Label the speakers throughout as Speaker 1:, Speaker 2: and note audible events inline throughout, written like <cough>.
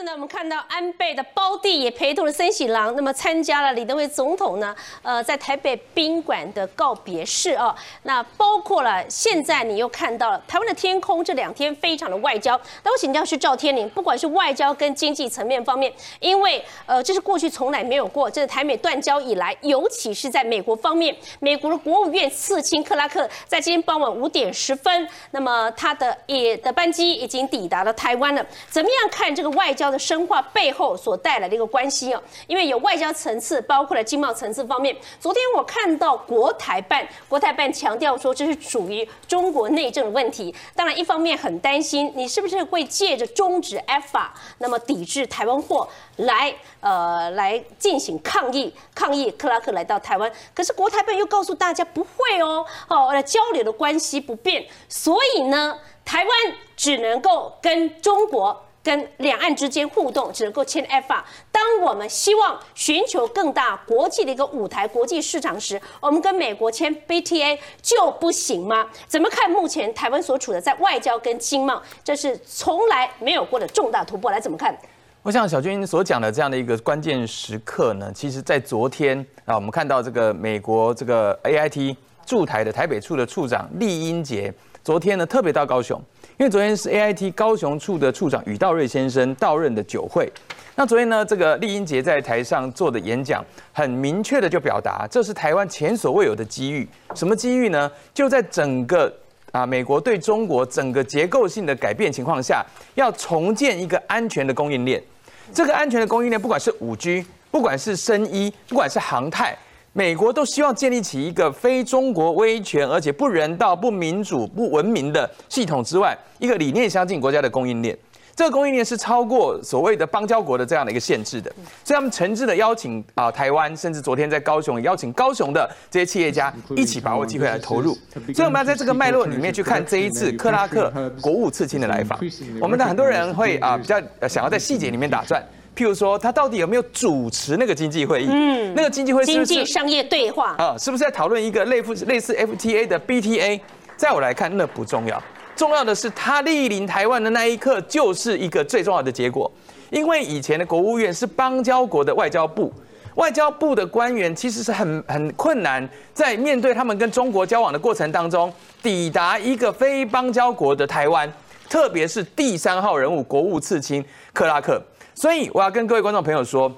Speaker 1: 次呢，我们看到安倍的胞弟也陪同了森喜朗，那么参加了李登辉总统呢，呃，在台北宾馆的告别式哦。那包括了现在你又看到了台湾的天空，这两天非常的外交。那我请教是赵天麟，不管是外交跟经济层面方面，因为呃，这是过去从来没有过，这是台美断交以来，尤其是在美国方面，美国的国务院次卿克拉克在今天傍晚五点十分，那么他的也的班机已经抵达了台湾了。怎么样看这个外？交的深化背后所带来的一个关系哦，因为有外交层次，包括了经贸层次方面。昨天我看到国台办，国台办强调说这是属于中国内政的问题。当然，一方面很担心你是不是会借着终止 F 法，那么抵制台湾货来呃来进行抗议，抗议克拉克来到台湾。可是国台办又告诉大家不会哦，哦，交流的关系不变，所以呢，台湾只能够跟中国。跟两岸之间互动只能够签 F 法。当我们希望寻求更大国际的一个舞台、国际市场时，我们跟美国签 BTA 就不行吗？怎么看目前台湾所处的在外交跟经贸，这是从来没有过的重大突破，来怎么看？
Speaker 2: 我想小军所讲的这样的一个关键时刻呢，其实在昨天啊，我们看到这个美国这个 AIT 驻台的台北处的处长厉英杰，昨天呢特别到高雄。因为昨天是 A I T 高雄处的处长宇道瑞先生到任的酒会，那昨天呢，这个厉英杰在台上做的演讲，很明确的就表达，这是台湾前所未有的机遇。什么机遇呢？就在整个啊美国对中国整个结构性的改变情况下，要重建一个安全的供应链。这个安全的供应链，不管是五 G，不管是生医，不管是航太。美国都希望建立起一个非中国威权而且不人道、不民主、不文明的系统之外，一个理念相近国家的供应链。这个供应链是超过所谓的邦交国的这样的一个限制的，所以他们诚挚的邀请啊台湾，甚至昨天在高雄邀请高雄的这些企业家一起把握机会来投入。所以我们要在这个脉络里面去看这一次克拉克国务次卿的来访。我们的很多人会啊比较想要在细节里面打转。譬如说，他到底有没有主持那个经济会议？嗯，那个经济会
Speaker 1: 经济商业对话
Speaker 2: 啊，是不是在讨论一个类似类似 FTA 的 BTA？在我来看，那不重要，重要的是他莅临台湾的那一刻，就是一个最重要的结果。因为以前的国务院是邦交国的外交部，外交部的官员其实是很很困难，在面对他们跟中国交往的过程当中，抵达一个非邦交国的台湾，特别是第三号人物国务次卿克拉克。所以我要跟各位观众朋友说，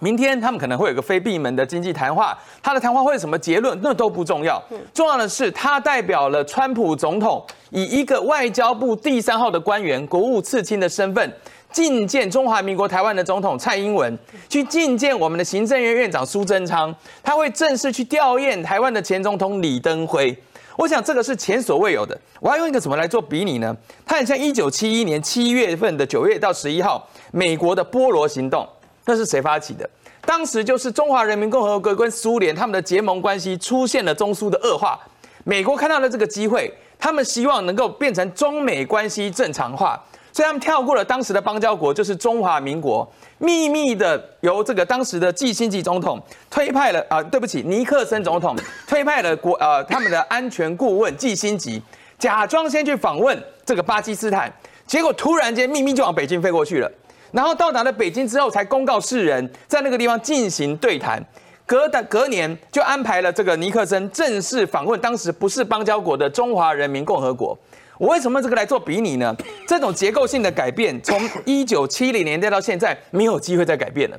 Speaker 2: 明天他们可能会有个非闭门的经济谈话，他的谈话会有什么结论，那都不重要。重要的是，他代表了川普总统以一个外交部第三号的官员、国务次卿的身份，觐见中华民国台湾的总统蔡英文，去觐见我们的行政院院长苏贞昌，他会正式去吊唁台湾的前总统李登辉。我想这个是前所未有的。我要用一个什么来做比拟呢？它很像一九七一年七月份的九月到十一号，美国的波罗行动，那是谁发起的？当时就是中华人民共和国跟苏联他们的结盟关系出现了中苏的恶化，美国看到了这个机会，他们希望能够变成中美关系正常化。所以他们跳过了当时的邦交国，就是中华民国，秘密的由这个当时的季新吉总统推派了啊，对不起，尼克森总统推派了国呃他们的安全顾问季新吉，假装先去访问这个巴基斯坦，结果突然间秘密就往北京飞过去了，然后到达了北京之后才公告世人，在那个地方进行对谈，隔的隔年就安排了这个尼克森正式访问当时不是邦交国的中华人民共和国。我为什么这个来做比拟呢？这种结构性的改变，从 <laughs> 一九七零年代到现在，没有机会再改变了。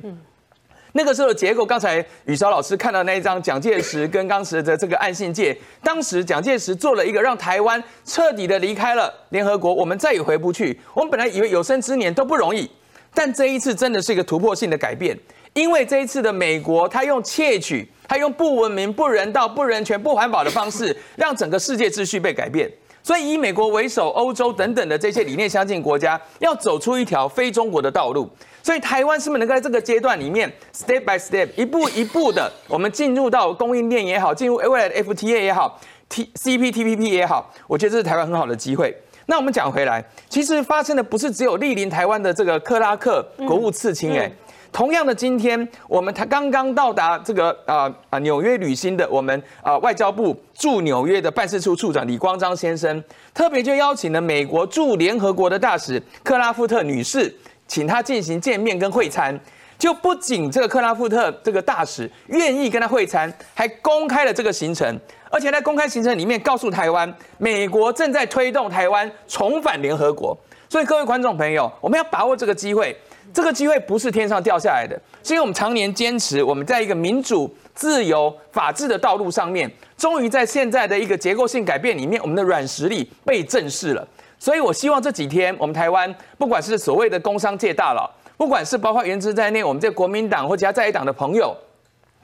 Speaker 2: 那个时候的结构，刚才雨韶老师看到那一张蒋介石跟当时的这个暗信界，当时蒋介石做了一个让台湾彻底的离开了联合国，我们再也回不去。我们本来以为有生之年都不容易，但这一次真的是一个突破性的改变，因为这一次的美国，他用窃取，他用不文明、不人道、不人权、不环保的方式，让整个世界秩序被改变。所以以美国为首，欧洲等等的这些理念相近国家要走出一条非中国的道路。所以台湾是不是能够在这个阶段里面，step by step，一步一步的，我们进入到供应链也好，进入未来的 FTA 也好，T CPTPP 也好，我觉得这是台湾很好的机会。那我们讲回来，其实发生的不是只有莅临台湾的这个克拉克国务次卿哎。同样的，今天我们他刚刚到达这个啊啊纽约旅行的我们啊外交部驻纽约的办事处处长李光章先生，特别就邀请了美国驻联合国的大使克拉夫特女士请他进行见面跟会餐。就不仅这个克拉夫特这个大使愿意跟他会餐，还公开了这个行程，而且在公开行程里面告诉台湾，美国正在推动台湾重返联合国。所以各位观众朋友，我们要把握这个机会，这个机会不是天上掉下来的，是因为我们常年坚持我们在一个民主、自由、法治的道路上面，终于在现在的一个结构性改变里面，我们的软实力被正视了。所以我希望这几天我们台湾，不管是所谓的工商界大佬。不管是包括原之在内，我们这国民党或其他在野党的朋友，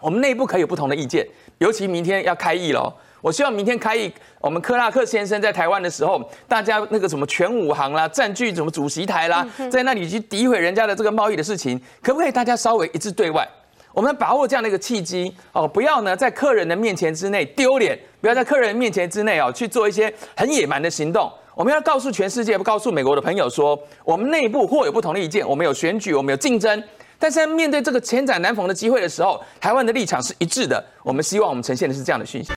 Speaker 2: 我们内部可以有不同的意见。尤其明天要开议了，我希望明天开议，我们克拉克先生在台湾的时候，大家那个什么全武行啦，占据什么主席台啦，在那里去诋毁人家的这个贸易的事情，可不可以大家稍微一致对外？我们把握这样的一个契机哦，不要呢在客人的面前之内丢脸，不要在客人面前之内哦去做一些很野蛮的行动。我们要告诉全世界，告诉美国的朋友说，我们内部或有不同的意见，我们有选举，我们有竞争，但是在面对这个千载难逢的机会的时候，台湾的立场是一致的。我们希望我们呈现的是这样的讯息。